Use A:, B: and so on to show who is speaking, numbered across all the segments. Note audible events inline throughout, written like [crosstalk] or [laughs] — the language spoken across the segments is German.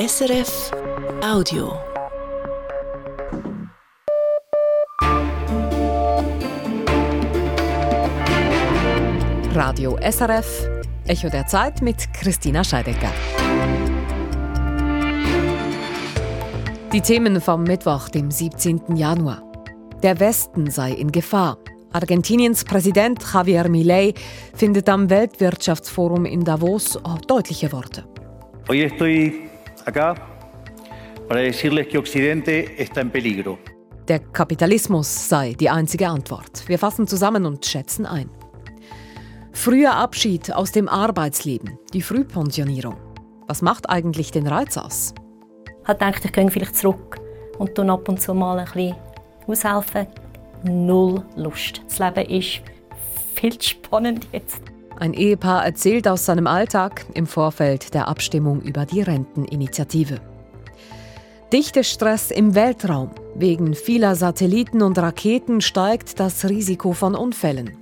A: SRF Audio.
B: Radio SRF, Echo der Zeit mit Christina Scheidecker. Die Themen vom Mittwoch, dem 17. Januar. Der Westen sei in Gefahr. Argentiniens Präsident Javier Milei findet am Weltwirtschaftsforum in Davos deutliche Worte.
C: Hoy estoy acá para decirles que Occidente está en peligro.
B: Der Kapitalismus sei die einzige Antwort. Wir fassen zusammen und schätzen ein. Früher Abschied aus dem Arbeitsleben, die Frühpensionierung. Was macht eigentlich den Reiz aus?
D: Ich dachte, ich gehe vielleicht zurück und dann ab und zu mal ein bisschen aushelfen. Null Lust. Das Leben ist viel spannend jetzt.
B: Ein Ehepaar erzählt aus seinem Alltag im Vorfeld der Abstimmung über die Renteninitiative. Dichtestress im Weltraum. Wegen vieler Satelliten und Raketen steigt das Risiko von Unfällen.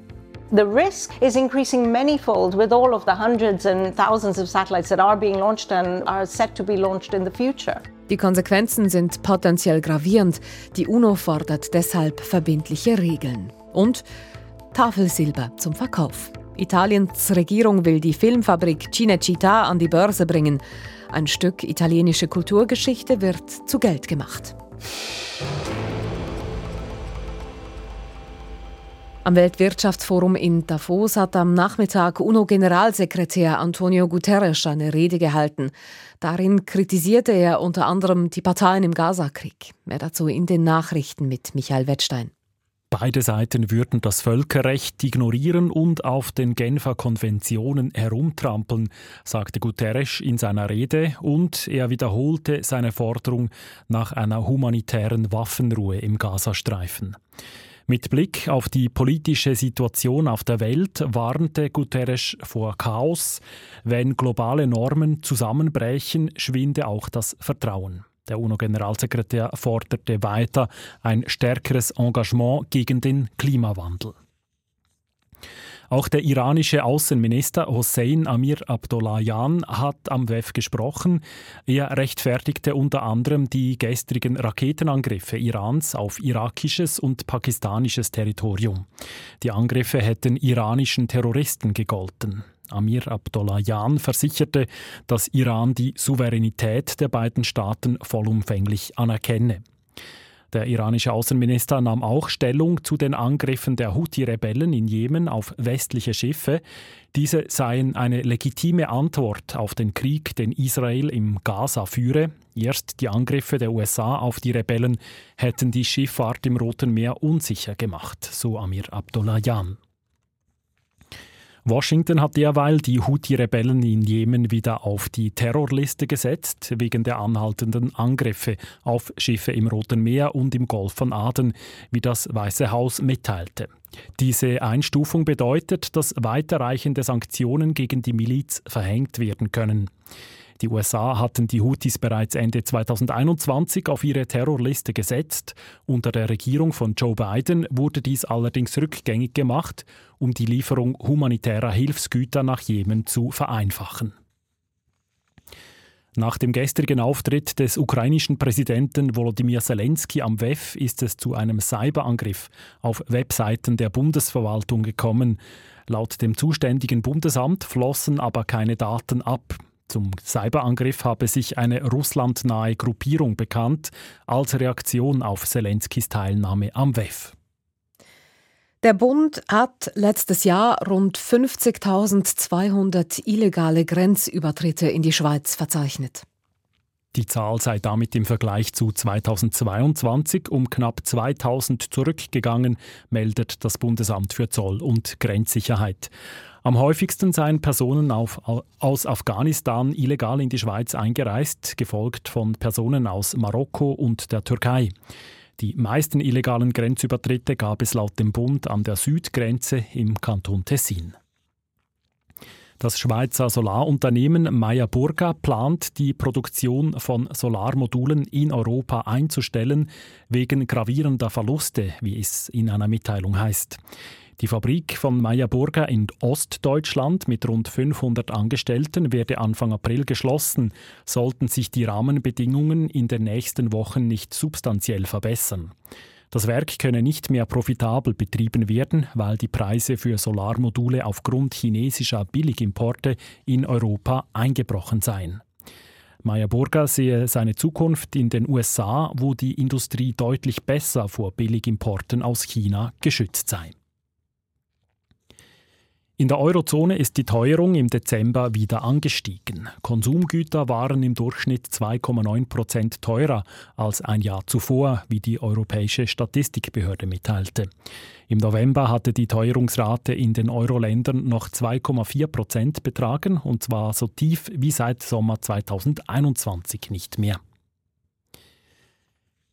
E: The risk is increasing manyfold with all of the hundreds and thousands of satellites that are being launched and are set to be launched in the future.
B: Die Konsequenzen sind potenziell gravierend. Die UNO fordert deshalb verbindliche Regeln. Und Tafelsilber zum Verkauf. Italiens Regierung will die Filmfabrik Cinecittà an die Börse bringen. Ein Stück italienische Kulturgeschichte wird zu Geld gemacht. Am Weltwirtschaftsforum in Davos hat am Nachmittag UNO-Generalsekretär Antonio Guterres eine Rede gehalten. Darin kritisierte er unter anderem die Parteien im Gazakrieg. Mehr dazu in den Nachrichten mit Michael Wettstein.
F: Beide Seiten würden das Völkerrecht ignorieren und auf den Genfer Konventionen herumtrampeln, sagte Guterres in seiner Rede und er wiederholte seine Forderung nach einer humanitären Waffenruhe im Gazastreifen. Mit Blick auf die politische Situation auf der Welt warnte Guterres vor Chaos. Wenn globale Normen zusammenbrechen, schwinde auch das Vertrauen. Der UNO-Generalsekretär forderte weiter ein stärkeres Engagement gegen den Klimawandel. Auch der iranische Außenminister Hossein Amir Abdollahian hat am WEF gesprochen. Er rechtfertigte unter anderem die gestrigen Raketenangriffe Irans auf irakisches und pakistanisches Territorium. Die Angriffe hätten iranischen Terroristen gegolten. Amir Abdollahian versicherte, dass Iran die Souveränität der beiden Staaten vollumfänglich anerkenne. Der iranische Außenminister nahm auch Stellung zu den Angriffen der Houthi-Rebellen in Jemen auf westliche Schiffe. Diese seien eine legitime Antwort auf den Krieg, den Israel im Gaza führe. Erst die Angriffe der USA auf die Rebellen hätten die Schifffahrt im Roten Meer unsicher gemacht, so Amir Abdollahian. Washington hat derweil die Houthi-Rebellen in Jemen wieder auf die Terrorliste gesetzt, wegen der anhaltenden Angriffe auf Schiffe im Roten Meer und im Golf von Aden, wie das Weiße Haus mitteilte. Diese Einstufung bedeutet, dass weiterreichende Sanktionen gegen die Miliz verhängt werden können. Die USA hatten die Houthis bereits Ende 2021 auf ihre Terrorliste gesetzt. Unter der Regierung von Joe Biden wurde dies allerdings rückgängig gemacht, um die Lieferung humanitärer Hilfsgüter nach Jemen zu vereinfachen. Nach dem gestrigen Auftritt des ukrainischen Präsidenten Volodymyr Zelensky am WEF ist es zu einem Cyberangriff auf Webseiten der Bundesverwaltung gekommen. Laut dem zuständigen Bundesamt flossen aber keine Daten ab. Zum Cyberangriff habe sich eine russlandnahe Gruppierung bekannt als Reaktion auf Zelenskis Teilnahme am WEF.
B: Der Bund hat letztes Jahr rund 50.200 illegale Grenzübertritte in die Schweiz verzeichnet.
F: Die Zahl sei damit im Vergleich zu 2022 um knapp 2000 zurückgegangen, meldet das Bundesamt für Zoll- und Grenzsicherheit. Am häufigsten seien Personen auf, aus Afghanistan illegal in die Schweiz eingereist, gefolgt von Personen aus Marokko und der Türkei. Die meisten illegalen Grenzübertritte gab es laut dem Bund an der Südgrenze im Kanton Tessin. Das Schweizer Solarunternehmen Meyer Burger plant, die Produktion von Solarmodulen in Europa einzustellen, wegen gravierender Verluste, wie es in einer Mitteilung heißt. Die Fabrik von Meyer Burger in Ostdeutschland mit rund 500 Angestellten werde Anfang April geschlossen, sollten sich die Rahmenbedingungen in den nächsten Wochen nicht substanziell verbessern. Das Werk könne nicht mehr profitabel betrieben werden, weil die Preise für Solarmodule aufgrund chinesischer Billigimporte in Europa eingebrochen seien. Meyer Burger sehe seine Zukunft in den USA, wo die Industrie deutlich besser vor Billigimporten aus China geschützt sei. In der Eurozone ist die Teuerung im Dezember wieder angestiegen. Konsumgüter waren im Durchschnitt 2,9 Prozent teurer als ein Jahr zuvor, wie die Europäische Statistikbehörde mitteilte. Im November hatte die Teuerungsrate in den Euro-Ländern noch 2,4 Prozent betragen, und zwar so tief wie seit Sommer 2021 nicht mehr.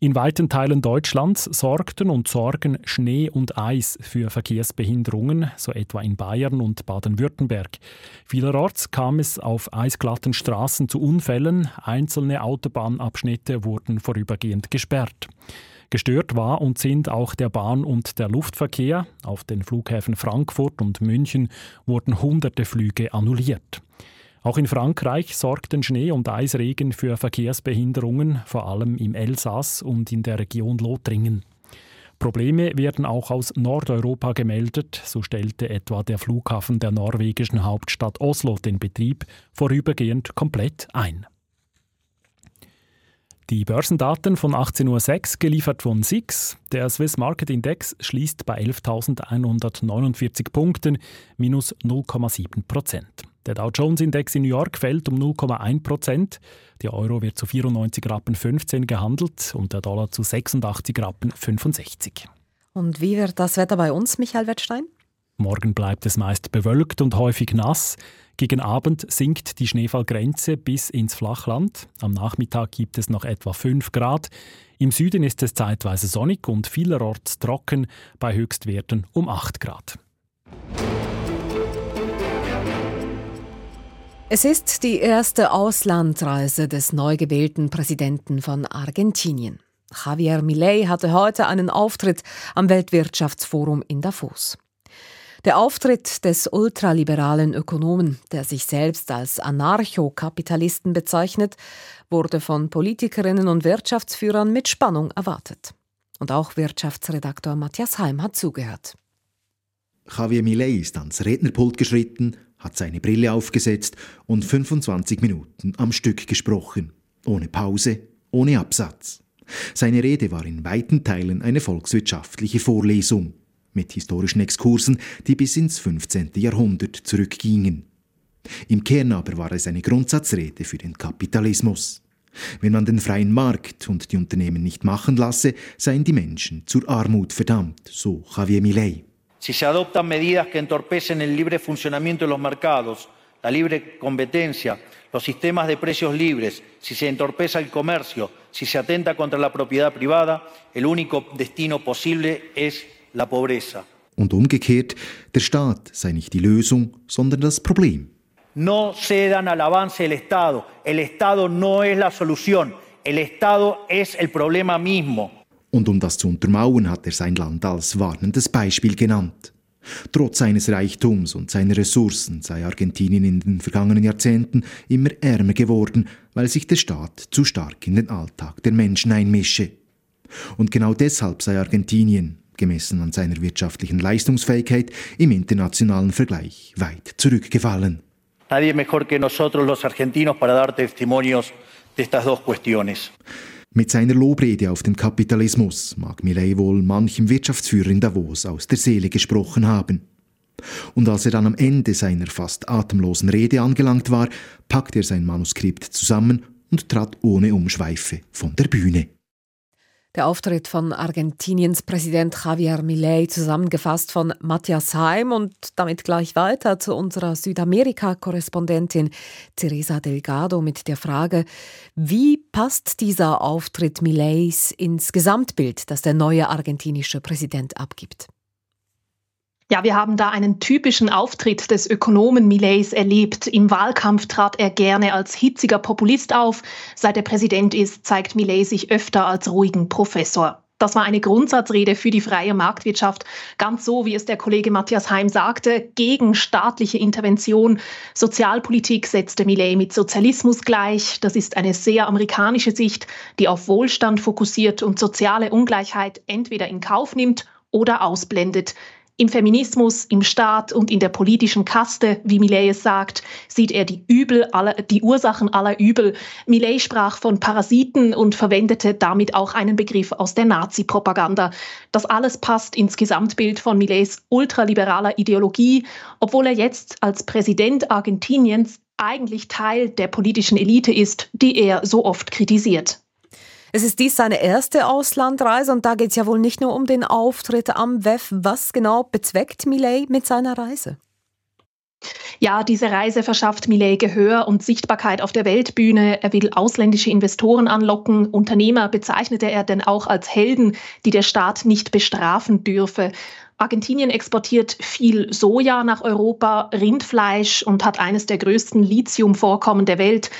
F: In weiten Teilen Deutschlands sorgten und sorgen Schnee und Eis für Verkehrsbehinderungen, so etwa in Bayern und Baden-Württemberg. Vielerorts kam es auf eisglatten Straßen zu Unfällen, einzelne Autobahnabschnitte wurden vorübergehend gesperrt. Gestört war und sind auch der Bahn- und der Luftverkehr. Auf den Flughäfen Frankfurt und München wurden hunderte Flüge annulliert. Auch in Frankreich sorgten Schnee- und Eisregen für Verkehrsbehinderungen, vor allem im Elsass und in der Region Lothringen. Probleme werden auch aus Nordeuropa gemeldet, so stellte etwa der Flughafen der norwegischen Hauptstadt Oslo den Betrieb vorübergehend komplett ein. Die Börsendaten von 18.06 Uhr geliefert von SIX. Der Swiss Market Index schließt bei 11.149 Punkten, minus 0,7 Prozent. Der Dow Jones Index in New York fällt um 0,1 Prozent. Der Euro wird zu 94 Rappen 15 gehandelt und der Dollar zu 86 Rappen 65.
B: Und wie wird das Wetter bei uns, Michael Wettstein?
F: Morgen bleibt es meist bewölkt und häufig nass. Gegen Abend sinkt die Schneefallgrenze bis ins Flachland. Am Nachmittag gibt es noch etwa 5 Grad. Im Süden ist es zeitweise sonnig und vielerorts trocken, bei Höchstwerten um 8 Grad.
B: Es ist die erste Auslandreise des neu gewählten Präsidenten von Argentinien. Javier Milei hatte heute einen Auftritt am Weltwirtschaftsforum in Davos. Der Auftritt des ultraliberalen Ökonomen, der sich selbst als Anarchokapitalisten bezeichnet, wurde von Politikerinnen und Wirtschaftsführern mit Spannung erwartet. Und auch Wirtschaftsredaktor Matthias Heim hat zugehört.
G: Javier Milei ist ans Rednerpult geschritten hat seine Brille aufgesetzt und 25 Minuten am Stück gesprochen, ohne Pause, ohne Absatz. Seine Rede war in weiten Teilen eine volkswirtschaftliche Vorlesung mit historischen Exkursen, die bis ins 15. Jahrhundert zurückgingen. Im Kern aber war es eine Grundsatzrede für den Kapitalismus. Wenn man den freien Markt und die Unternehmen nicht machen lasse, seien die Menschen zur Armut verdammt, so Javier Milei.
C: Si se adoptan medidas que entorpecen el libre funcionamiento de los mercados, la libre competencia, los sistemas de precios libres, si se entorpeza el comercio, si se atenta contra la propiedad privada, el único destino posible es la pobreza.
G: Und umgekehrt, der Staat sei nicht die Lösung, sondern das Problem.
C: No cedan al avance del Estado. El Estado no es la solución. El Estado es el problema mismo.
G: Und um das zu untermauern, hat er sein Land als warnendes Beispiel genannt. Trotz seines Reichtums und seiner Ressourcen sei Argentinien in den vergangenen Jahrzehnten immer ärmer geworden, weil sich der Staat zu stark in den Alltag der Menschen einmische. Und genau deshalb sei Argentinien, gemessen an seiner wirtschaftlichen Leistungsfähigkeit, im internationalen Vergleich weit zurückgefallen.
C: Nadie mejor que nosotros los argentinos para dar testimonios de estas dos cuestiones.
G: Mit seiner Lobrede auf den Kapitalismus mag Millet wohl manchem Wirtschaftsführer in Davos aus der Seele gesprochen haben. Und als er dann am Ende seiner fast atemlosen Rede angelangt war, packte er sein Manuskript zusammen und trat ohne Umschweife von der Bühne.
B: Der Auftritt von Argentiniens Präsident Javier Milei zusammengefasst von Matthias Heim und damit gleich weiter zu unserer Südamerika-Korrespondentin Teresa Delgado mit der Frage, wie passt dieser Auftritt Mileis ins Gesamtbild, das der neue argentinische Präsident abgibt?
H: Ja, wir haben da einen typischen Auftritt des Ökonomen Millets erlebt. Im Wahlkampf trat er gerne als hitziger Populist auf. Seit er Präsident ist, zeigt Millet sich öfter als ruhigen Professor. Das war eine Grundsatzrede für die freie Marktwirtschaft, ganz so, wie es der Kollege Matthias Heim sagte, gegen staatliche Intervention. Sozialpolitik setzte Millet mit Sozialismus gleich. Das ist eine sehr amerikanische Sicht, die auf Wohlstand fokussiert und soziale Ungleichheit entweder in Kauf nimmt oder ausblendet. Im Feminismus, im Staat und in der politischen Kaste, wie Millet es sagt, sieht er die Übel aller, die Ursachen aller Übel. Millet sprach von Parasiten und verwendete damit auch einen Begriff aus der Nazi-Propaganda. Das alles passt ins Gesamtbild von Millets ultraliberaler Ideologie, obwohl er jetzt als Präsident Argentiniens eigentlich Teil der politischen Elite ist, die er so oft kritisiert.
B: Es ist dies seine erste Auslandreise und da geht es ja wohl nicht nur um den Auftritt am WEF. Was genau bezweckt Millet mit seiner Reise?
H: Ja, diese Reise verschafft Millet Gehör und Sichtbarkeit auf der Weltbühne. Er will ausländische Investoren anlocken. Unternehmer bezeichnete er denn auch als Helden, die der Staat nicht bestrafen dürfe. Argentinien exportiert viel Soja nach Europa, Rindfleisch und hat eines der größten Lithiumvorkommen der Welt.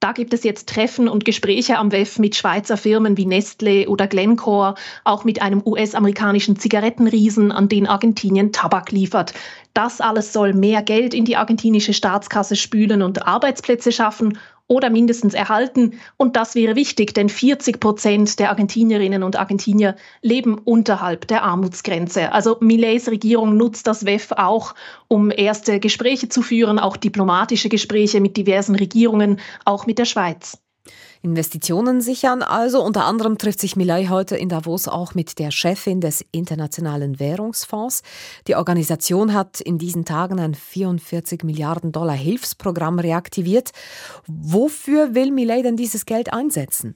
H: Da gibt es jetzt Treffen und Gespräche am WEF mit Schweizer Firmen wie Nestle oder Glencore, auch mit einem US-amerikanischen Zigarettenriesen, an den Argentinien Tabak liefert. Das alles soll mehr Geld in die argentinische Staatskasse spülen und Arbeitsplätze schaffen oder mindestens erhalten. Und das wäre wichtig, denn 40 Prozent der Argentinierinnen und Argentinier leben unterhalb der Armutsgrenze. Also Millets Regierung nutzt das WEF auch, um erste Gespräche zu führen, auch diplomatische Gespräche mit diversen Regierungen, auch mit der Schweiz.
B: Investitionen sichern. Also unter anderem trifft sich Milay heute in Davos auch mit der Chefin des Internationalen Währungsfonds. Die Organisation hat in diesen Tagen ein 44 Milliarden Dollar Hilfsprogramm reaktiviert. Wofür will Milay denn dieses Geld einsetzen?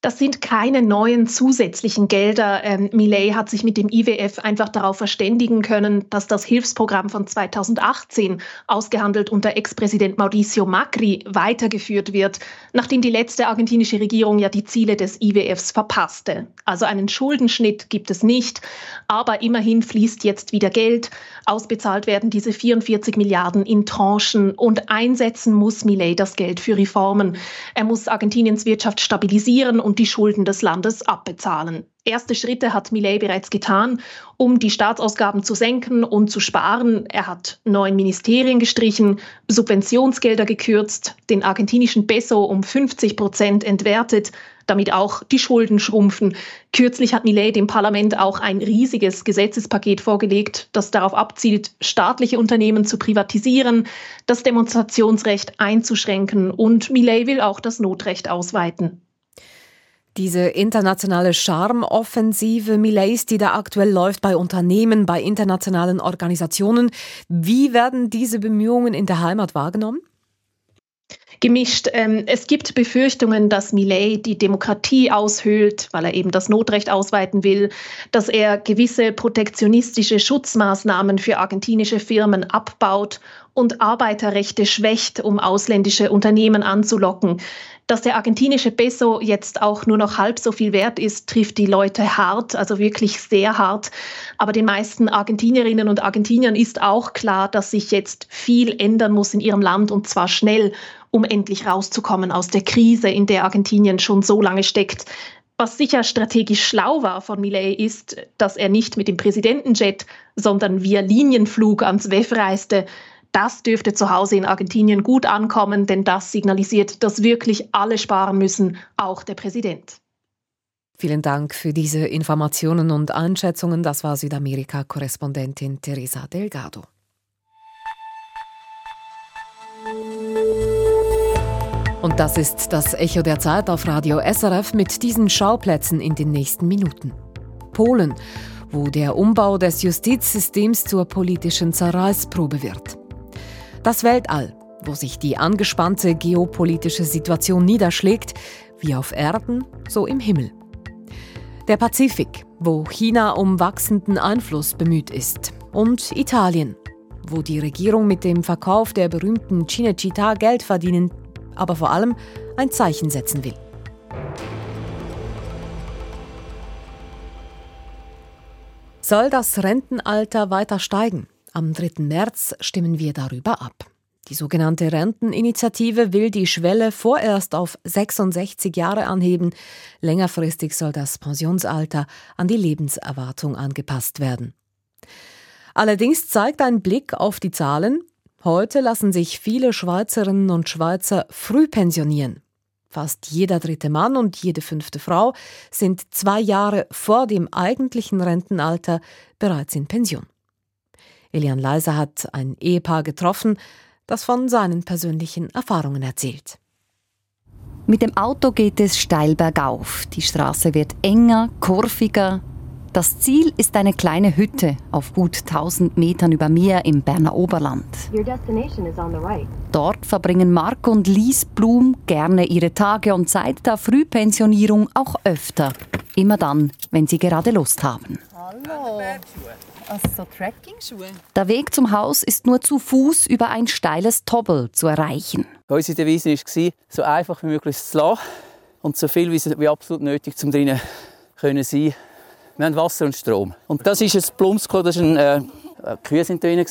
H: Das sind keine neuen zusätzlichen Gelder. Ähm, Millet hat sich mit dem IWF einfach darauf verständigen können, dass das Hilfsprogramm von 2018, ausgehandelt unter Ex-Präsident Mauricio Macri, weitergeführt wird, nachdem die letzte argentinische Regierung ja die Ziele des IWFs verpasste. Also einen Schuldenschnitt gibt es nicht, aber immerhin fließt jetzt wieder Geld. Ausbezahlt werden diese 44 Milliarden in Tranchen und einsetzen muss Millet das Geld für Reformen. Er muss Argentiniens Wirtschaft stabilisieren und die Schulden des Landes abbezahlen. Erste Schritte hat Millet bereits getan, um die Staatsausgaben zu senken und zu sparen. Er hat neun Ministerien gestrichen, Subventionsgelder gekürzt, den argentinischen Peso um 50 Prozent entwertet, damit auch die Schulden schrumpfen. Kürzlich hat Millet dem Parlament auch ein riesiges Gesetzespaket vorgelegt, das darauf abzielt, staatliche Unternehmen zu privatisieren, das Demonstrationsrecht einzuschränken und Millet will auch das Notrecht ausweiten.
B: Diese internationale Charmoffensive Millets, die da aktuell läuft bei Unternehmen, bei internationalen Organisationen, wie werden diese Bemühungen in der Heimat wahrgenommen?
H: gemischt. Ähm, es gibt Befürchtungen, dass Millet die Demokratie aushöhlt, weil er eben das Notrecht ausweiten will, dass er gewisse protektionistische Schutzmaßnahmen für argentinische Firmen abbaut und Arbeiterrechte schwächt, um ausländische Unternehmen anzulocken. Dass der argentinische Peso jetzt auch nur noch halb so viel wert ist, trifft die Leute hart, also wirklich sehr hart. Aber den meisten Argentinierinnen und Argentiniern ist auch klar, dass sich jetzt viel ändern muss in ihrem Land und zwar schnell, um endlich rauszukommen aus der Krise, in der Argentinien schon so lange steckt. Was sicher strategisch schlau war von Millet ist, dass er nicht mit dem Präsidentenjet, sondern via Linienflug ans WEF reiste. Das dürfte zu Hause in Argentinien gut ankommen, denn das signalisiert, dass wirklich alle sparen müssen, auch der Präsident.
B: Vielen Dank für diese Informationen und Einschätzungen. Das war Südamerika-Korrespondentin Teresa Delgado. Und das ist das Echo der Zeit auf Radio SRF mit diesen Schauplätzen in den nächsten Minuten. Polen, wo der Umbau des Justizsystems zur politischen Zerreißprobe wird. Das Weltall, wo sich die angespannte geopolitische Situation niederschlägt, wie auf Erden, so im Himmel. Der Pazifik, wo China um wachsenden Einfluss bemüht ist. Und Italien, wo die Regierung mit dem Verkauf der berühmten Cinecittà Geld verdienen, aber vor allem ein Zeichen setzen will. Soll das Rentenalter weiter steigen? Am 3. März stimmen wir darüber ab. Die sogenannte Renteninitiative will die Schwelle vorerst auf 66 Jahre anheben. Längerfristig soll das Pensionsalter an die Lebenserwartung angepasst werden. Allerdings zeigt ein Blick auf die Zahlen, heute lassen sich viele Schweizerinnen und Schweizer früh pensionieren. Fast jeder dritte Mann und jede fünfte Frau sind zwei Jahre vor dem eigentlichen Rentenalter bereits in Pension. Elian Leiser hat ein Ehepaar getroffen, das von seinen persönlichen Erfahrungen erzählt.
I: Mit dem Auto geht es steil bergauf. Die Straße wird enger, kurviger. Das Ziel ist eine kleine Hütte auf gut 1000 Metern über Meer im Berner Oberland. Right. Dort verbringen Mark und Lies Blum gerne ihre Tage und seit der Frühpensionierung auch öfter. Immer dann, wenn sie gerade Lust haben. Hallo. Also so Trekking-Schuhe? Der Weg zum Haus ist nur zu Fuß über ein steiles Tobbel zu erreichen.
J: Unsere Devise war, so einfach wie möglich zu lassen und so viel wie, absolut nötig zum drinnen können sein. Wir haben Wasser und Strom. Und das ist ein Plumsko, das ist ein äh, Kühe sind drin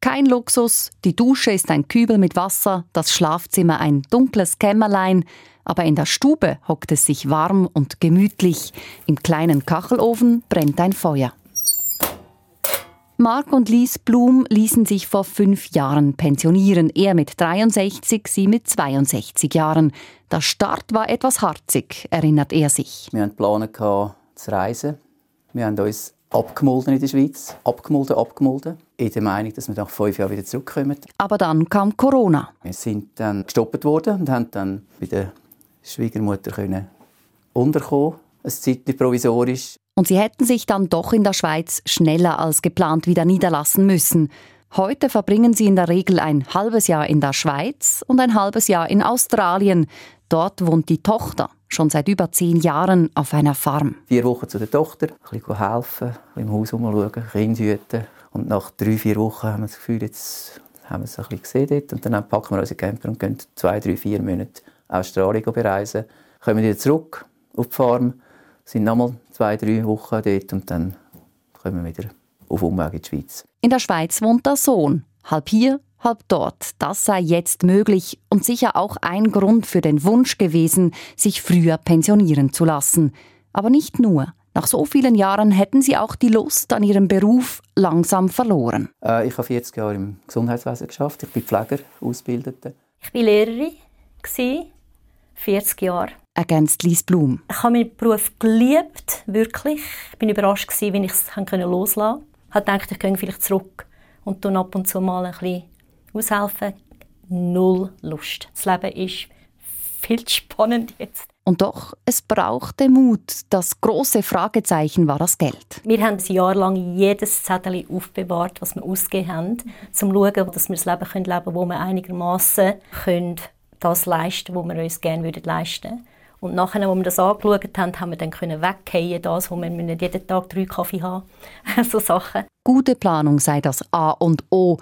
I: Kein Luxus, die Dusche ist ein Kübel mit Wasser, das Schlafzimmer ein dunkles Kämmerlein, aber in der Stube hockt es sich warm und gemütlich. Im kleinen Kachelofen brennt ein Feuer. Mark und Lies Blum ließen sich vor fünf Jahren pensionieren. Er mit 63, sie mit 62 Jahren. Der Start war etwas harzig, erinnert er sich.
J: Wir hatten Pläne zu reisen. Wir haben uns abgemolden in der Schweiz. Abgemolden, abgemolden. In der Meinung, dass wir nach fünf Jahren wieder zurückkommen.
I: Aber dann kam Corona.
J: Wir sind dann gestoppt worden und haben dann bei der Schwiegermutter können unterkommen. Ein Zeit provisorisch.
I: Und sie hätten sich dann doch in der Schweiz schneller als geplant wieder niederlassen müssen. Heute verbringen sie in der Regel ein halbes Jahr in der Schweiz und ein halbes Jahr in Australien. Dort wohnt die Tochter schon seit über zehn Jahren auf einer Farm.
J: Vier Wochen zu der Tochter, ein bisschen helfen, ein bisschen im Haus umschauen, Kinder hüten. Und nach drei, vier Wochen haben wir das Gefühl, jetzt haben wir es ein bisschen gesehen. Und dann packen wir unsere Camper und gehen zwei, drei, vier Monate Australien bereisen. Kommen wieder zurück auf die Farm sind nochmal zwei, drei Wochen dort und dann kommen wir wieder auf Umweg in die Schweiz.
I: In der Schweiz wohnt der Sohn, halb hier, halb dort. Das sei jetzt möglich und sicher auch ein Grund für den Wunsch gewesen, sich früher pensionieren zu lassen. Aber nicht nur. Nach so vielen Jahren hätten sie auch die Lust an ihrem Beruf langsam verloren.
J: Äh, ich habe 40 Jahre im Gesundheitswesen geschafft. Ich bin Pfleger, Ausgebildete.
D: Ich war Lehrerin, 40 Jahre
I: ergänzt Lies Blum.
D: Ich habe meinen Beruf geliebt, wirklich. Ich bin überrascht gewesen, wie ich es loslassen konnte. Ich habe gedacht, ich gehe vielleicht zurück und dann ab und zu mal ein bisschen aushelfen. Null Lust. Das Leben ist viel spannend jetzt.
I: Und doch, es brauchte Mut. Das große Fragezeichen war das Geld.
D: Wir haben ein Jahr lang jedes Zettel aufbewahrt, was wir ausgegeben haben, um zu schauen, dass wir das Leben leben können, wo wir einigermaßen das leisten können, was wir uns gerne leisten würden. Und nachher, als wir das angeschaut haben, haben wir dann können weggehen, das, wo wir nicht jeden Tag drei Kaffee haben. [laughs] so Sachen.
I: Gute Planung sei das A und O.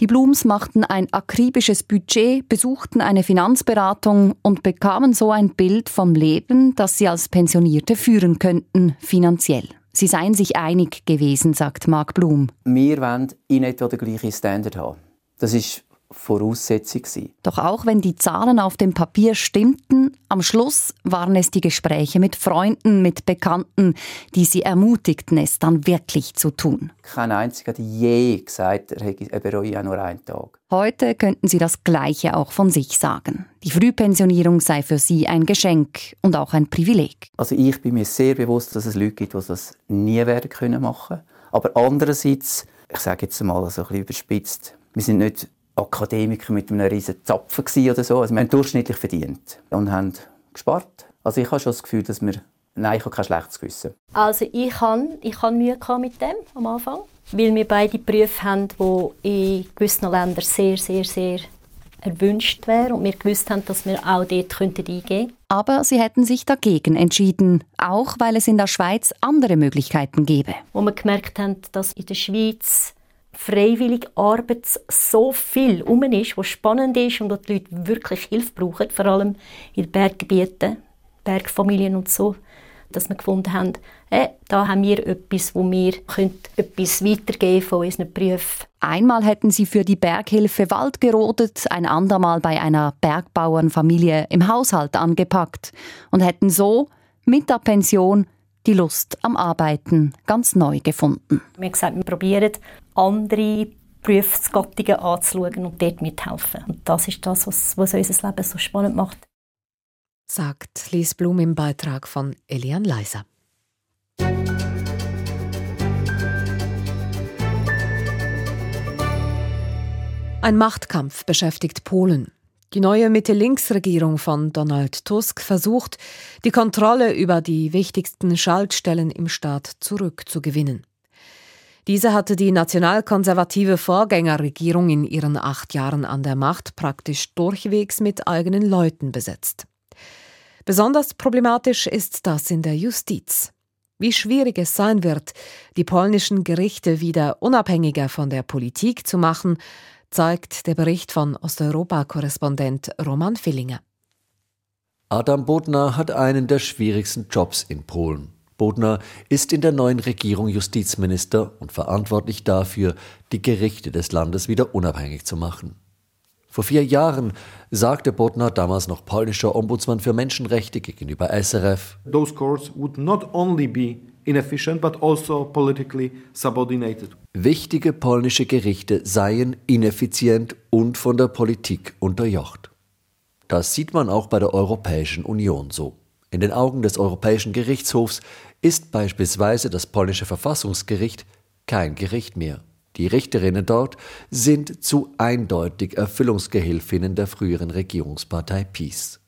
I: Die Blums machten ein akribisches Budget, besuchten eine Finanzberatung und bekamen so ein Bild vom Leben, das sie als Pensionierte führen könnten, finanziell. Sie seien sich einig gewesen, sagt Marc Blum.
J: Wir wollen in etwa den gleichen Standard haben. Das ist Voraussetzung sein.
I: Doch auch wenn die Zahlen auf dem Papier stimmten, am Schluss waren es die Gespräche mit Freunden, mit Bekannten, die sie ermutigten, es dann wirklich zu tun.
J: Kein einziger hat je gesagt, er bereue auch nur einen Tag.
I: Heute könnten sie das Gleiche auch von sich sagen. Die Frühpensionierung sei für sie ein Geschenk und auch ein Privileg.
J: Also ich bin mir sehr bewusst, dass es Leute gibt, die das nie werden können machen. Aber andererseits, ich sage jetzt mal so ein bisschen überspitzt, wir sind nicht Akademiker mit einem riesen Zapfen oder so. Also wir haben durchschnittlich verdient und haben gespart. Also ich habe schon das Gefühl, dass wir Nein, ich habe kein schlechtes Gewissen.
D: Also ich habe, ich habe Mühe mit dem am Anfang, weil wir beide Berufe haben, die in gewissen Ländern sehr, sehr, sehr erwünscht wären und wir gewusst haben, dass wir auch dort eingehen könnten.
I: Aber sie hätten sich dagegen entschieden, auch weil es in der Schweiz andere Möglichkeiten gäbe.
D: Wo wir gemerkt haben, dass in der Schweiz freiwillige Arbeit so viel um ist, was spannend ist und wo die Leute wirklich Hilfe brauchen, vor allem in Berggebieten, Bergfamilien und so, dass wir gefunden haben, äh, da haben wir etwas, wo wir etwas weitergeben von unseren Berufen.
I: Einmal hätten sie für die Berghilfe Wald gerodet, ein andermal bei einer Bergbauernfamilie im Haushalt angepackt und hätten so mit der Pension die Lust am Arbeiten ganz neu gefunden.
D: Wir haben gesagt, wir probieren andere Berufsgattungen anzuschauen und dort mithelfen. Und das ist das, was, was unser Leben so spannend macht.
B: Sagt Lies Blum im Beitrag von Elian Leiser. Ein Machtkampf beschäftigt Polen. Die neue Mitte-Links-Regierung von Donald Tusk versucht, die Kontrolle über die wichtigsten Schaltstellen im Staat zurückzugewinnen. Diese hatte die nationalkonservative Vorgängerregierung in ihren acht Jahren an der Macht praktisch durchwegs mit eigenen Leuten besetzt. Besonders problematisch ist das in der Justiz. Wie schwierig es sein wird, die polnischen Gerichte wieder unabhängiger von der Politik zu machen, zeigt der Bericht von Osteuropa-Korrespondent Roman Fillinger.
K: Adam Bodnar hat einen der schwierigsten Jobs in Polen. Bodnar ist in der neuen Regierung Justizminister und verantwortlich dafür, die Gerichte des Landes wieder unabhängig zu machen. Vor vier Jahren sagte Bodnar, damals noch polnischer Ombudsmann für Menschenrechte gegenüber SRF,
L: Those courts would not only be inefficient but also politically subordinated.
K: Wichtige polnische Gerichte seien ineffizient und von der Politik unterjocht. Das sieht man auch bei der Europäischen Union so. In den Augen des Europäischen Gerichtshofs ist beispielsweise das polnische Verfassungsgericht kein Gericht mehr. Die Richterinnen dort sind zu eindeutig Erfüllungsgehilfinnen der früheren Regierungspartei PiS.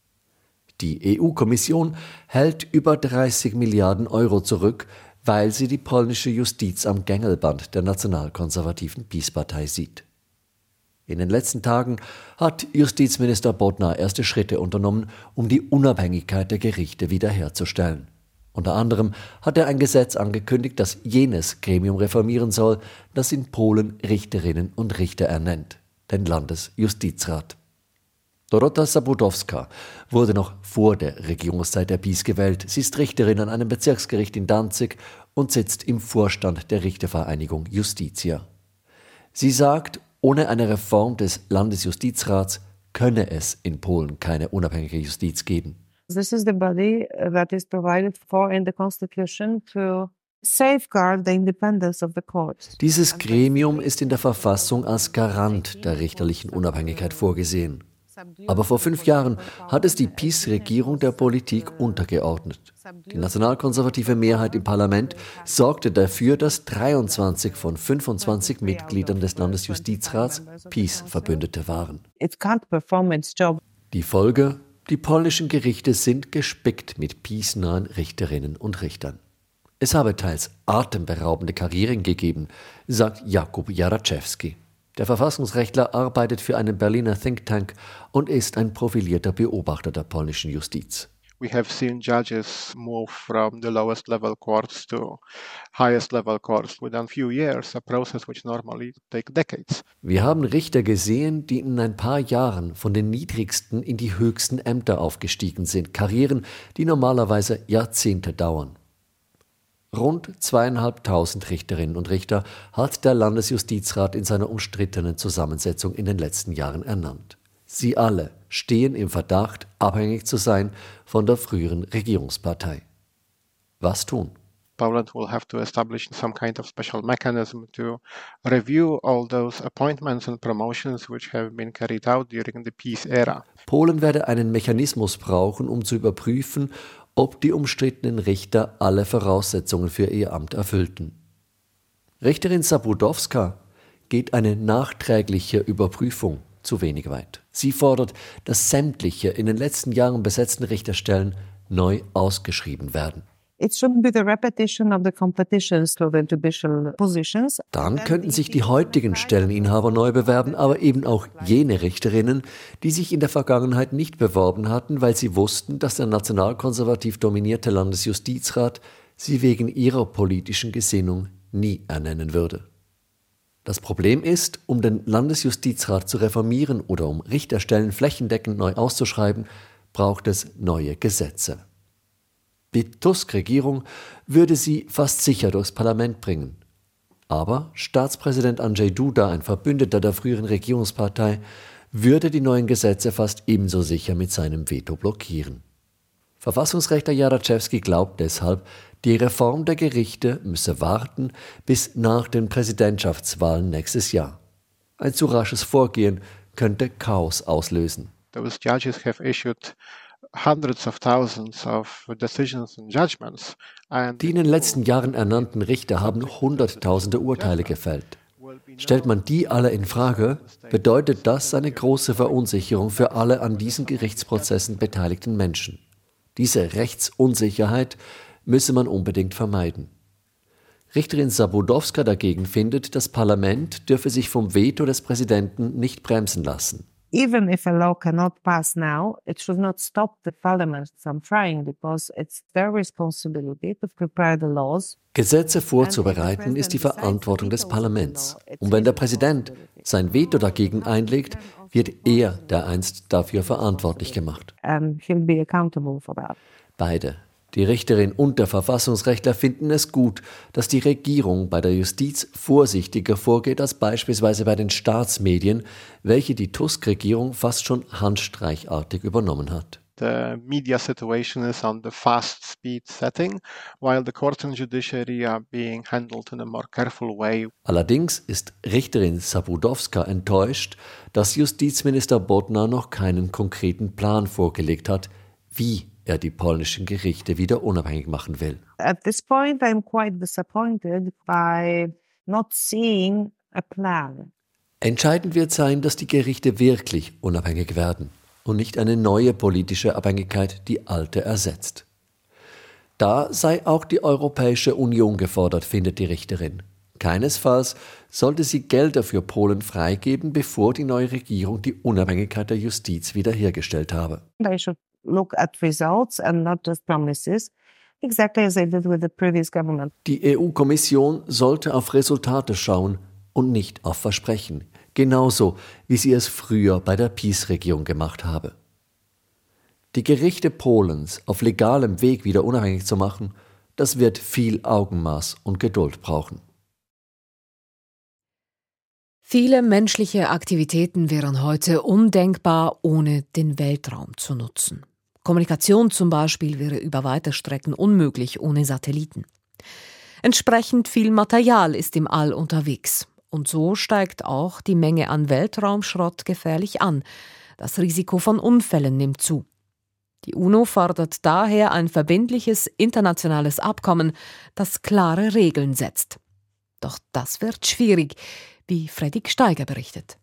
K: Die EU-Kommission hält über 30 Milliarden Euro zurück, weil sie die polnische Justiz am Gängelband der nationalkonservativen PiS-Partei sieht. In den letzten Tagen hat Justizminister Bodnar erste Schritte unternommen, um die Unabhängigkeit der Gerichte wiederherzustellen. Unter anderem hat er ein Gesetz angekündigt, das jenes Gremium reformieren soll, das in Polen Richterinnen und Richter ernennt, den Landesjustizrat. Dorota Sabudowska wurde noch vor der Regierungszeit der PiS gewählt. Sie ist Richterin an einem Bezirksgericht in Danzig und sitzt im Vorstand der Richtervereinigung Justitia. Sie sagt, ohne eine Reform des Landesjustizrats könne es in Polen keine unabhängige Justiz geben.
M: This is the body that is provided for in the constitution to safeguard the independence of the court.
K: Dieses Gremium ist in der Verfassung als Garant der richterlichen Unabhängigkeit vorgesehen. Aber vor fünf Jahren hat es die PiS-Regierung der Politik untergeordnet. Die nationalkonservative Mehrheit im Parlament sorgte dafür, dass 23 von 25 Mitgliedern des Landesjustizrats PiS-Verbündete waren. Die Folge? Die polnischen Gerichte sind gespickt mit PiS-nahen Richterinnen und Richtern. Es habe teils atemberaubende Karrieren gegeben, sagt Jakub Jaraczewski. Der Verfassungsrechtler arbeitet für einen Berliner Think Tank und ist ein profilierter Beobachter der polnischen Justiz.
N: We have seen judges move from the lowest level courts to highest level courts within a few years, a process which normally take decades.
K: Wir haben Richter gesehen, die in ein paar Jahren von den niedrigsten in die höchsten Ämter aufgestiegen sind, Karrieren, die normalerweise Jahrzehnte dauern. Rund zweieinhalbtausend Richterinnen und Richter hat der Landesjustizrat in seiner umstrittenen Zusammensetzung in den letzten Jahren ernannt. Sie alle stehen im Verdacht, abhängig zu sein von der früheren Regierungspartei. Was tun?
N: Poland will have to establish some kind of special mechanism to review all those appointments and promotions which have been carried out during the peace era.
K: Polen werde einen Mechanismus brauchen, um zu überprüfen, ob die umstrittenen Richter alle Voraussetzungen für ihr Amt erfüllten. Richterin Sabudowska geht eine nachträgliche Überprüfung zu wenig weit. Sie fordert, dass sämtliche in den letzten Jahren besetzten Richterstellen neu ausgeschrieben werden. Dann könnten sich die heutigen Stelleninhaber neu bewerben, aber eben auch jene Richterinnen, die sich in der Vergangenheit nicht beworben hatten, weil sie wussten, dass der nationalkonservativ dominierte Landesjustizrat sie wegen ihrer politischen Gesinnung nie ernennen würde. Das Problem ist, um den Landesjustizrat zu reformieren oder um Richterstellen flächendeckend neu auszuschreiben, braucht es neue Gesetze. Die Tusk-Regierung würde sie fast sicher durchs Parlament bringen. Aber Staatspräsident Andrzej Duda, ein Verbündeter der früheren Regierungspartei, würde die neuen Gesetze fast ebenso sicher mit seinem Veto blockieren. Verfassungsrechtler Jaraczewski glaubt deshalb, die Reform der Gerichte müsse warten bis nach den Präsidentschaftswahlen nächstes Jahr. Ein zu rasches Vorgehen könnte Chaos auslösen.
N: Those judges have issued hundreds of thousands of decisions and judgments.
K: Die in den letzten Jahren ernannten Richter haben hunderttausende Urteile gefällt. Stellt man die alle in Frage, bedeutet das eine große Verunsicherung für alle an diesen Gerichtsprozessen beteiligten Menschen. Diese Rechtsunsicherheit müsse man unbedingt vermeiden. Richterin Sabudowska dagegen findet, das Parlament dürfe sich vom Veto des Präsidenten nicht bremsen lassen.
M: Even if a law cannot pass now, it should not stop the parliament from trying because it's their responsibility to prepare the laws.
K: Gesetze vorzubereiten ist die Verantwortung des Parlaments. Und wenn der Präsident sein Veto dagegen einlegt, wird er dereinst dafür verantwortlich gemacht. Beide, die Richterin und der Verfassungsrechtler finden es gut, dass die Regierung bei der Justiz vorsichtiger vorgeht als beispielsweise bei den Staatsmedien, welche die Tusk-Regierung fast schon handstreichartig übernommen hat.
N: The media situation is on the fast speed setting, while the court and judiciary are being handled in a more careful way.
K: Allerdings ist Richterin Sabudowska enttäuscht, dass Justizminister Bodnar noch keinen konkreten Plan vorgelegt hat, wie er die polnischen Gerichte wieder unabhängig machen will.
M: At this point I'm quite disappointed by not seeing a plan.
K: Entscheidend wird sein, dass die Gerichte wirklich unabhängig werden und nicht eine neue politische Abhängigkeit die alte ersetzt. Da sei auch die Europäische Union gefordert, findet die Richterin. Keinesfalls sollte sie Gelder für Polen freigeben, bevor die neue Regierung die Unabhängigkeit der Justiz wiederhergestellt habe.
M: They should look at results and not just promises. Exactly as they did with the previous government.
K: Die EU-Kommission sollte auf Resultate schauen und nicht auf Versprechen, genauso wie sie es früher bei der PiS-Regierung gemacht habe. Die Gerichte Polens auf legalem Weg wieder unabhängig zu machen, das wird viel Augenmaß und Geduld brauchen.
B: Viele menschliche Aktivitäten wären heute undenkbar, ohne den Weltraum zu nutzen. Kommunikation zum Beispiel wäre über weite Strecken unmöglich ohne Satelliten. Entsprechend viel Material ist im All unterwegs. Und so steigt auch die Menge an Weltraumschrott gefährlich an. Das Risiko von Unfällen nimmt zu. Die UNO fordert daher ein verbindliches internationales Abkommen, das klare Regeln setzt. Doch das wird schwierig, wie Freddy Steiger berichtet.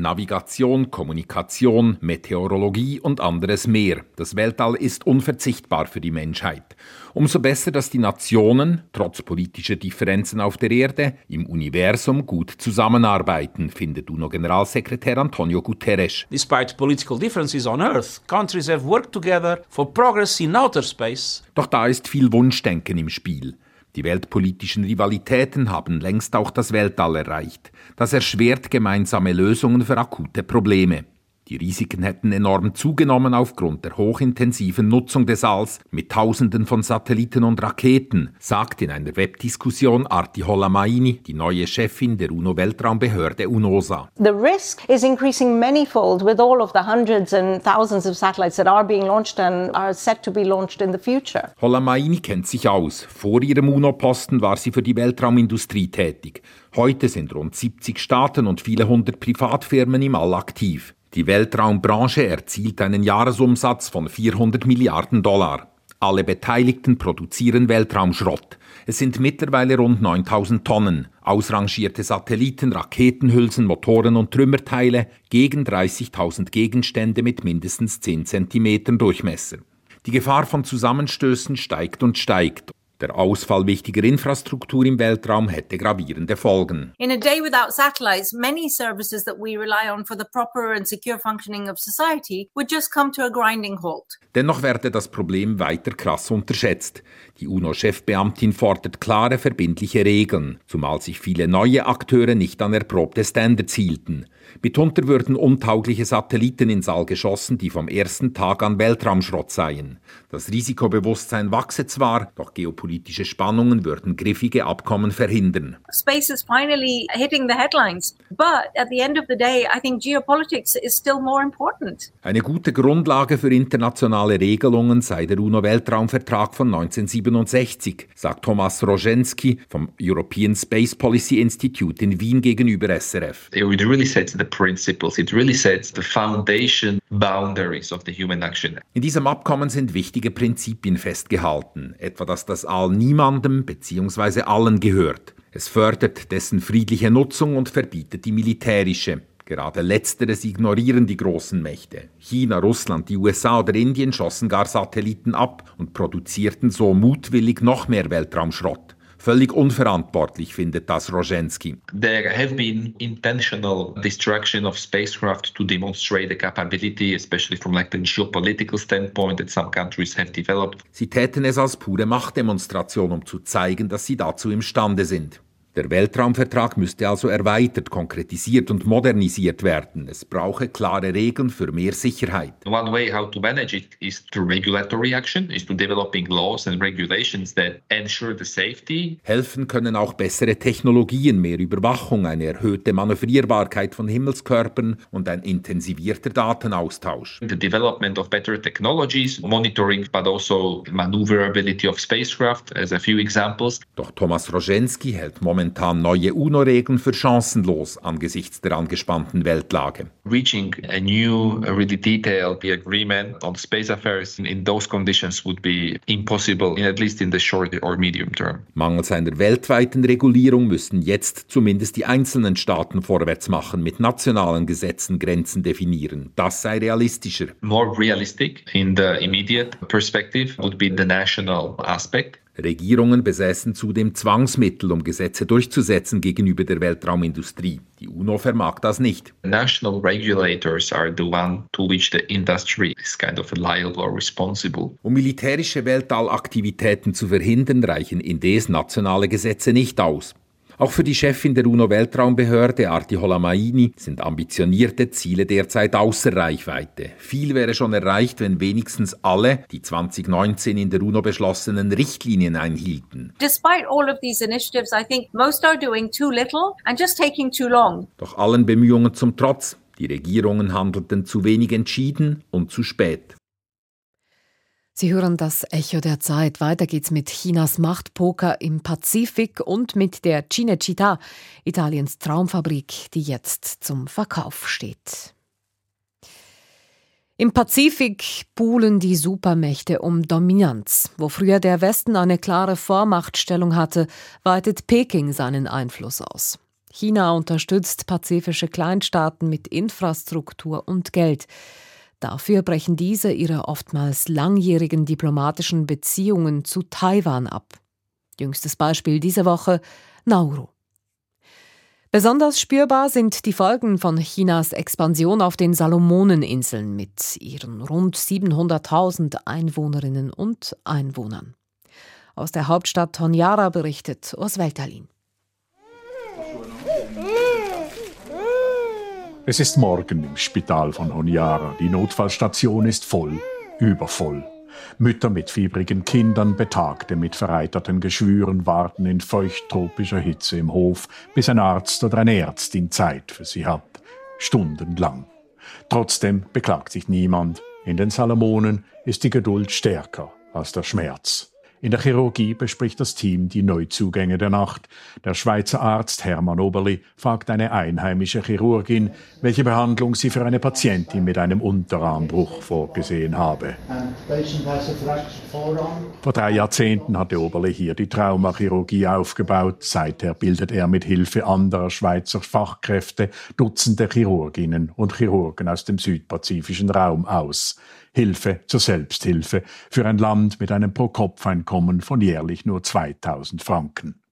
O: Navigation, Kommunikation, Meteorologie und anderes mehr. Das Weltall ist unverzichtbar für die Menschheit. Umso besser, dass die Nationen, trotz politischer Differenzen auf der Erde, im Universum gut zusammenarbeiten, findet UNO-Generalsekretär Antonio Guterres.
P: Despite political differences on Earth, countries have worked together for progress in outer space.
O: Doch da ist viel Wunschdenken im Spiel. Die weltpolitischen Rivalitäten haben längst auch das Weltall erreicht. Das erschwert gemeinsame Lösungen für akute Probleme. Die Risiken hätten enorm zugenommen aufgrund der hochintensiven Nutzung des Alls mit Tausenden von Satelliten und Raketen, sagt in einer Webdiskussion Arti Hollamaini, die neue Chefin der UNO-Weltraumbehörde UNOSA.
E: The risk is increasing manyfold with all of the hundreds and thousands of satellites that are being launched and are set to be launched in the future.
O: Hollamaini kennt sich aus. Vor ihrem UNO-Posten war sie für die Weltraumindustrie tätig. Heute sind rund 70 Staaten und viele hundert Privatfirmen im All aktiv. Die Weltraumbranche erzielt einen Jahresumsatz von 400 Milliarden Dollar. Alle Beteiligten produzieren Weltraumschrott. Es sind mittlerweile rund 9000 Tonnen, ausrangierte Satelliten, Raketenhülsen, Motoren und Trümmerteile gegen 30.000 Gegenstände mit mindestens 10 cm Durchmesser. Die Gefahr von Zusammenstößen steigt und steigt. Der Ausfall wichtiger Infrastruktur im Weltraum hätte gravierende Folgen.
Q: In a day without satellites, many services that we rely on for the proper and secure functioning of society would just come to a grinding halt.
O: Dennoch werde das Problem weiter krass unterschätzt. Die UNO-Chefbeamtin fordert klare, verbindliche Regeln, zumal sich viele neue Akteure nicht an erprobte Standards hielten. Mitunter würden untaugliche Satelliten ins All geschossen, die vom ersten Tag an Weltraumschrott seien. Das Risikobewusstsein wachse zwar, doch geopolitische Spannungen würden griffige Abkommen verhindern.
Q: Space is finally hitting the headlines, but at the end of the day, I think geopolitics is still more important.
O: Eine gute Grundlage für internationale Regelungen sei der UNO-Weltraumvertrag von 1967, sagt Thomas Rogenski vom European Space Policy Institute in Wien gegenüber SRF.
R: It really sets the principles, it really sets the foundation boundaries of the human action.
O: In diesem Abkommen sind wichtige Prinzipien festgehalten, etwa dass das All niemandem bzw. allen gehört. Es fördert dessen friedliche Nutzung und verbietet die militärische. Gerade letzteres ignorieren die großen Mächte. China, Russland, die USA oder Indien schossen gar Satelliten ab und produzierten so mutwillig noch mehr Weltraumschrott. Völlig unverantwortlich findet das Rogenski.
R: There have been intentional destruction of spacecraft to demonstrate the capability, especially from like the geopolitical standpoint that some countries have developed.
O: Sie täten es als pure Machtdemonstration, um zu zeigen, dass sie dazu imstande sind. Der Weltraumvertrag müsste also erweitert, konkretisiert und modernisiert werden. Es brauche klare Regeln für mehr Sicherheit.
R: One way how to manage it is through regulatory action, is to developing laws and regulations that ensure the safety.
O: Helfen können auch bessere Technologien, mehr Überwachung, eine erhöhte Manövrierbarkeit von Himmelskörpern und ein intensivierter Datenaustausch.
R: The development of better technologies, monitoring, but also maneuverability of spacecraft, as a few examples.
O: Doch Thomas Rogenski hält momentan momentan neue UNO-Regeln für chancenlos angesichts der angespannten Weltlage.
R: Reaching a new, really detailed agreement on space affairs in those conditions would be impossible, at least in the short or medium term.
O: Mangels einer weltweiten Regulierung müssen jetzt zumindest die einzelnen Staaten vorwärts machen, mit nationalen Gesetzen Grenzen definieren. Das sei realistischer.
R: More realistic in the immediate perspective would be the national aspect.
O: Regierungen besäßen zudem Zwangsmittel, um Gesetze durchzusetzen gegenüber der Weltraumindustrie. Die UNO vermag das nicht.
R: National regulators are the one to which the industry is kind of liable or responsible.
O: Um militärische Weltallaktivitäten zu verhindern, reichen indes nationale Gesetze nicht aus. Auch für die Chefin der UNO-Weltraumbehörde, Arti Holamaini, sind ambitionierte Ziele derzeit außer Reichweite. Viel wäre schon erreicht, wenn wenigstens alle die 2019 in der UNO beschlossenen Richtlinien einhielten.
Q: Despite all of these initiatives, I think most are doing too little and just taking too long.
O: Doch allen Bemühungen zum Trotz, die Regierungen handelten zu wenig entschieden und zu spät.
B: Sie hören das Echo der Zeit. Weiter geht's mit Chinas Machtpoker im Pazifik und mit der Cinecittà, Italiens Traumfabrik, die jetzt zum Verkauf steht. Im Pazifik buhlen die Supermächte um Dominanz. Wo früher der Westen eine klare Vormachtstellung hatte, weitet Peking seinen Einfluss aus. China unterstützt pazifische Kleinstaaten mit Infrastruktur und Geld. Dafür brechen diese ihre oftmals langjährigen diplomatischen Beziehungen zu Taiwan ab. Jüngstes Beispiel diese Woche Nauru. Besonders spürbar sind die Folgen von Chinas Expansion auf den Salomoneninseln mit ihren rund 700.000 Einwohnerinnen und Einwohnern. Aus der Hauptstadt Honiara berichtet Urs Welterlin.
S: Es ist morgen im Spital von Honiara. Die Notfallstation ist voll, übervoll. Mütter mit fiebrigen Kindern, Betagte mit vereiterten Geschwüren warten in feuchttropischer Hitze im Hof, bis ein Arzt oder eine Ärztin Zeit für sie hat. Stundenlang. Trotzdem beklagt sich niemand. In den Salomonen ist die Geduld stärker als der Schmerz. In der Chirurgie bespricht das Team die Neuzugänge der Nacht. Der Schweizer Arzt Hermann Oberli fragt eine einheimische Chirurgin, welche Behandlung sie für eine Patientin mit einem Unterarmbruch vorgesehen habe. Vor drei Jahrzehnten hatte Oberle hier die Traumachirurgie aufgebaut. Seither bildet er mit Hilfe anderer Schweizer Fachkräfte Dutzende Chirurginnen und Chirurgen aus dem südpazifischen Raum aus. Hilfe zur Selbsthilfe für ein Land mit einem Pro-Kopf-Einkommen von jährlich nur 2000 Franken.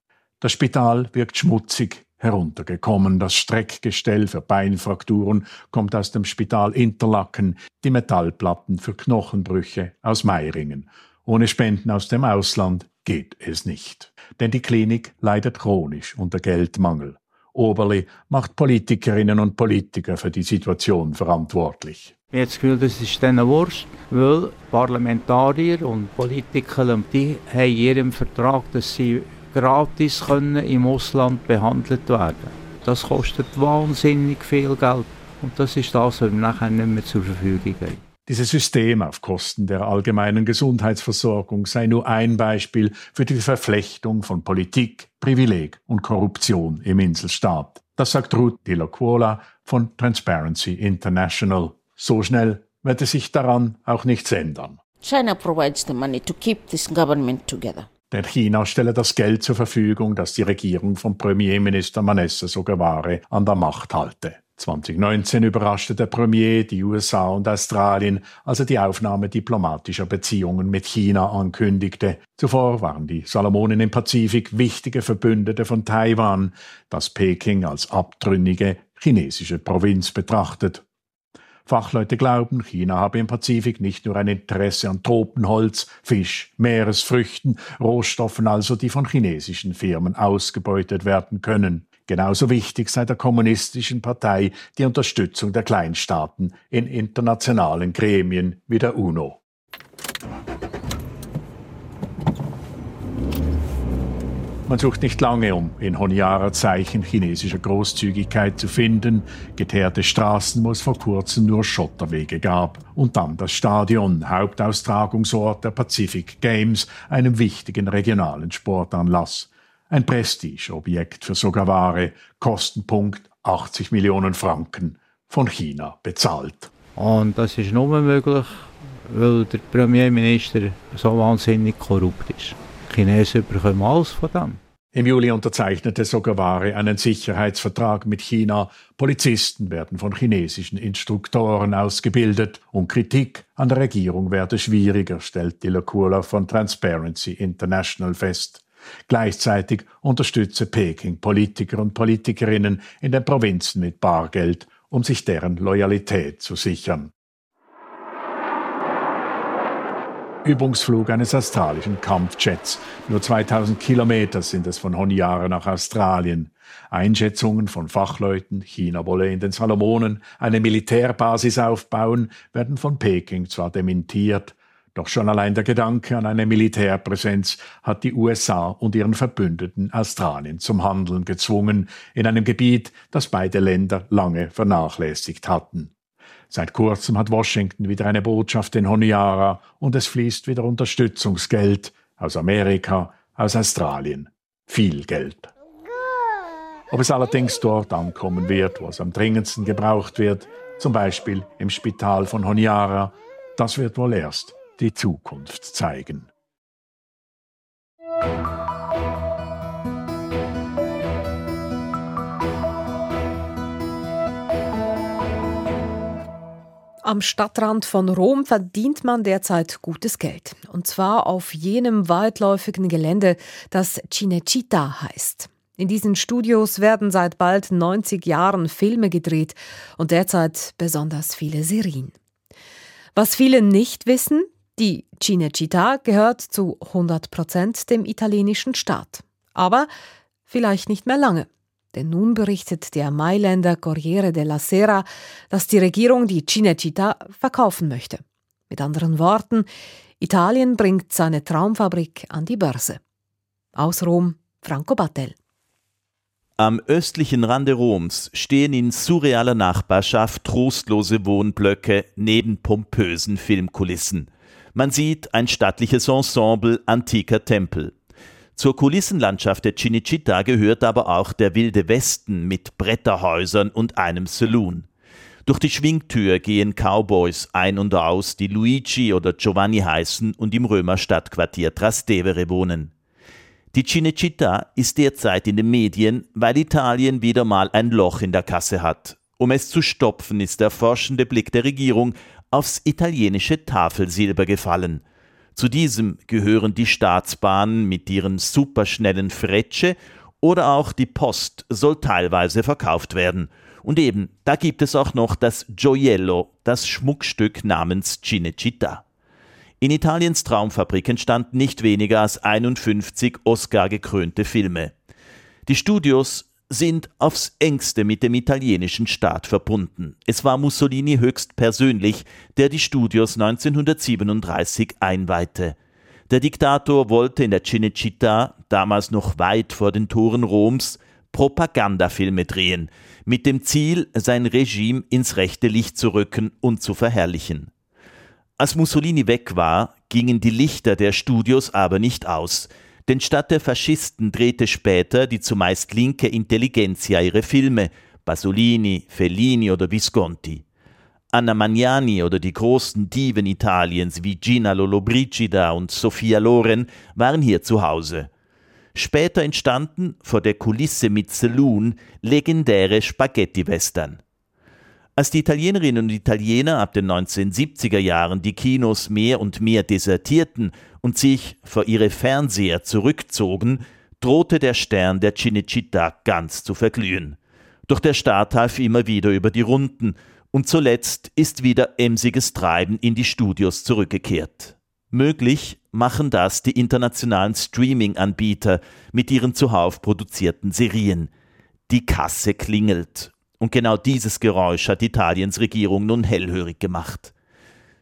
S: Das Spital wirkt schmutzig, heruntergekommen. Das Streckgestell für Beinfrakturen kommt aus dem Spital Interlaken, die Metallplatten für Knochenbrüche aus Meiringen. Ohne Spenden aus dem Ausland geht es nicht. Denn die Klinik leidet chronisch unter Geldmangel. Oberli macht Politikerinnen und Politiker für die Situation verantwortlich.
T: Ich habe das Gefühl, das ist denen Wurst, weil Parlamentarier und Politiker, die haben in ihrem Vertrag, dass sie gratis können im Ausland behandelt werden. Das kostet wahnsinnig viel Geld und das ist das, was nachher nicht mehr zur Verfügung haben.
S: Dieses System auf Kosten der allgemeinen Gesundheitsversorgung sei nur ein Beispiel für die Verflechtung von Politik, Privileg und Korruption im Inselstaat. Das sagt Ruth de la Cuola von Transparency International. So schnell wird es sich daran auch nichts ändern.
U: China provides the money to keep this government together.
S: Denn China stelle das Geld zur Verfügung, das die Regierung von Premierminister Manessa Sogavare an der Macht halte. 2019 überraschte der Premier die USA und Australien, als er die Aufnahme diplomatischer Beziehungen mit China ankündigte. Zuvor waren die Salomonen im Pazifik wichtige Verbündete von Taiwan, das Peking als abtrünnige chinesische Provinz betrachtet. Fachleute glauben, China habe im Pazifik nicht nur ein Interesse an Tropenholz, Fisch, Meeresfrüchten, Rohstoffen also, die von chinesischen Firmen ausgebeutet werden können. Genauso wichtig sei der kommunistischen Partei die Unterstützung der Kleinstaaten in internationalen Gremien wie der UNO. Man sucht nicht lange, um in Honiara Zeichen chinesischer Großzügigkeit zu finden. Geteerte Straßen, wo es vor kurzem nur Schotterwege gab. Und dann das Stadion, Hauptaustragungsort der Pacific Games, einem wichtigen regionalen Sportanlass. Ein Prestigeobjekt für Sogaware, Kostenpunkt 80 Millionen Franken, von China bezahlt.
T: Und das ist nur möglich, weil der Premierminister so wahnsinnig korrupt ist. Chinesen bekommen alles von dem.
S: Im Juli unterzeichnete Sogaware einen Sicherheitsvertrag mit China. Polizisten werden von chinesischen Instruktoren ausgebildet und Kritik an der Regierung werde schwieriger, stellt Dilakula von Transparency International fest. Gleichzeitig unterstütze Peking Politiker und Politikerinnen in den Provinzen mit Bargeld, um sich deren Loyalität zu sichern. Übungsflug eines australischen Kampfjets. Nur 2000 Kilometer sind es von Honiara nach Australien. Einschätzungen von Fachleuten, China wolle in den Salomonen eine Militärbasis aufbauen, werden von Peking zwar dementiert, doch schon allein der Gedanke an eine Militärpräsenz hat die USA und ihren Verbündeten Australien zum Handeln gezwungen, in einem Gebiet, das beide Länder lange vernachlässigt hatten. Seit kurzem hat Washington wieder eine Botschaft in Honiara und es fließt wieder Unterstützungsgeld aus Amerika, aus Australien. Viel Geld. Ob es allerdings dort ankommen wird, wo es am dringendsten gebraucht wird, zum Beispiel im Spital von Honiara, das wird wohl erst die Zukunft zeigen.
B: Am Stadtrand von Rom verdient man derzeit gutes Geld. Und zwar auf jenem weitläufigen Gelände, das Cinecittà heißt. In diesen Studios werden seit bald 90 Jahren Filme gedreht und derzeit besonders viele Serien. Was viele nicht wissen, die Cinecittà gehört zu 100 Prozent dem italienischen Staat. Aber vielleicht nicht mehr lange. Denn nun berichtet der Mailänder Corriere della Sera, dass die Regierung die Cinecittà verkaufen möchte. Mit anderen Worten, Italien bringt seine Traumfabrik an die Börse. Aus Rom, Franco Battel.
V: Am östlichen Rande Roms stehen in surrealer Nachbarschaft trostlose Wohnblöcke neben pompösen Filmkulissen. Man sieht ein stattliches Ensemble antiker Tempel. Zur Kulissenlandschaft der Cinecittà gehört aber auch der wilde Westen mit Bretterhäusern und einem Saloon. Durch die Schwingtür gehen Cowboys ein und aus, die Luigi oder Giovanni heißen und im Römer Stadtquartier Trastevere wohnen. Die Cinecittà ist derzeit in den Medien, weil Italien wieder mal ein Loch in der Kasse hat. Um es zu stopfen, ist der forschende Blick der Regierung aufs italienische Tafelsilber gefallen. Zu diesem gehören die Staatsbahnen mit ihren superschnellen Frecce oder auch die Post soll teilweise verkauft werden. Und eben, da gibt es auch noch das Gioiello, das Schmuckstück namens Cinecittà. In Italiens Traumfabrik entstanden nicht weniger als 51 Oscar-gekrönte Filme. Die Studios sind aufs engste mit dem italienischen Staat verbunden. Es war Mussolini höchst persönlich, der die Studios 1937 einweihte. Der Diktator wollte in der Cinecittà, damals noch weit vor den Toren Roms, Propagandafilme drehen, mit dem Ziel, sein Regime ins rechte Licht zu rücken und zu verherrlichen. Als Mussolini weg war, gingen die Lichter der Studios aber nicht aus, denn statt der Faschisten drehte später die zumeist linke Intelligenzia ihre Filme, Pasolini, Fellini oder Visconti. Anna Magnani oder die großen Diven Italiens wie Gina Lollobrigida und Sofia Loren waren hier zu Hause. Später entstanden vor der Kulisse mit Saloon legendäre Spaghetti-Western. Als die Italienerinnen und Italiener ab den 1970er Jahren die Kinos mehr und mehr desertierten und sich vor ihre Fernseher zurückzogen, drohte der Stern der Cinecittà ganz zu verglühen. Doch der Staat half immer wieder über die Runden und zuletzt ist wieder emsiges Treiben in die Studios zurückgekehrt. Möglich machen das die internationalen Streaming-Anbieter mit ihren zuhauf produzierten Serien. Die Kasse klingelt und genau dieses Geräusch hat Italiens Regierung nun hellhörig gemacht.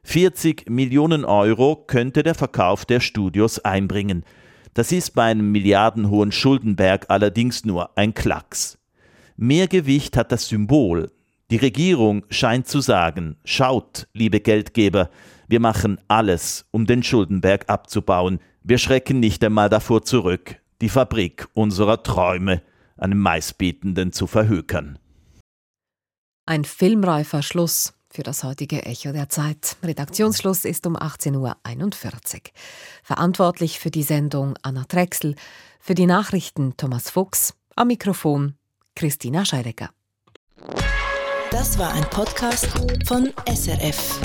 V: 40 Millionen Euro könnte der Verkauf der Studios einbringen. Das ist bei einem milliardenhohen Schuldenberg allerdings nur ein Klacks. Mehr Gewicht hat das Symbol. Die Regierung scheint zu sagen, schaut, liebe Geldgeber, wir machen alles, um den Schuldenberg abzubauen. Wir schrecken nicht einmal davor zurück, die Fabrik unserer Träume einem Maisbietenden zu verhökern.
B: Ein filmreifer Schluss für das heutige Echo der Zeit. Redaktionsschluss ist um 18.41 Uhr. Verantwortlich für die Sendung Anna Drechsel, für die Nachrichten Thomas Fuchs, am Mikrofon Christina Scheidecker.
W: Das war ein Podcast von SRF.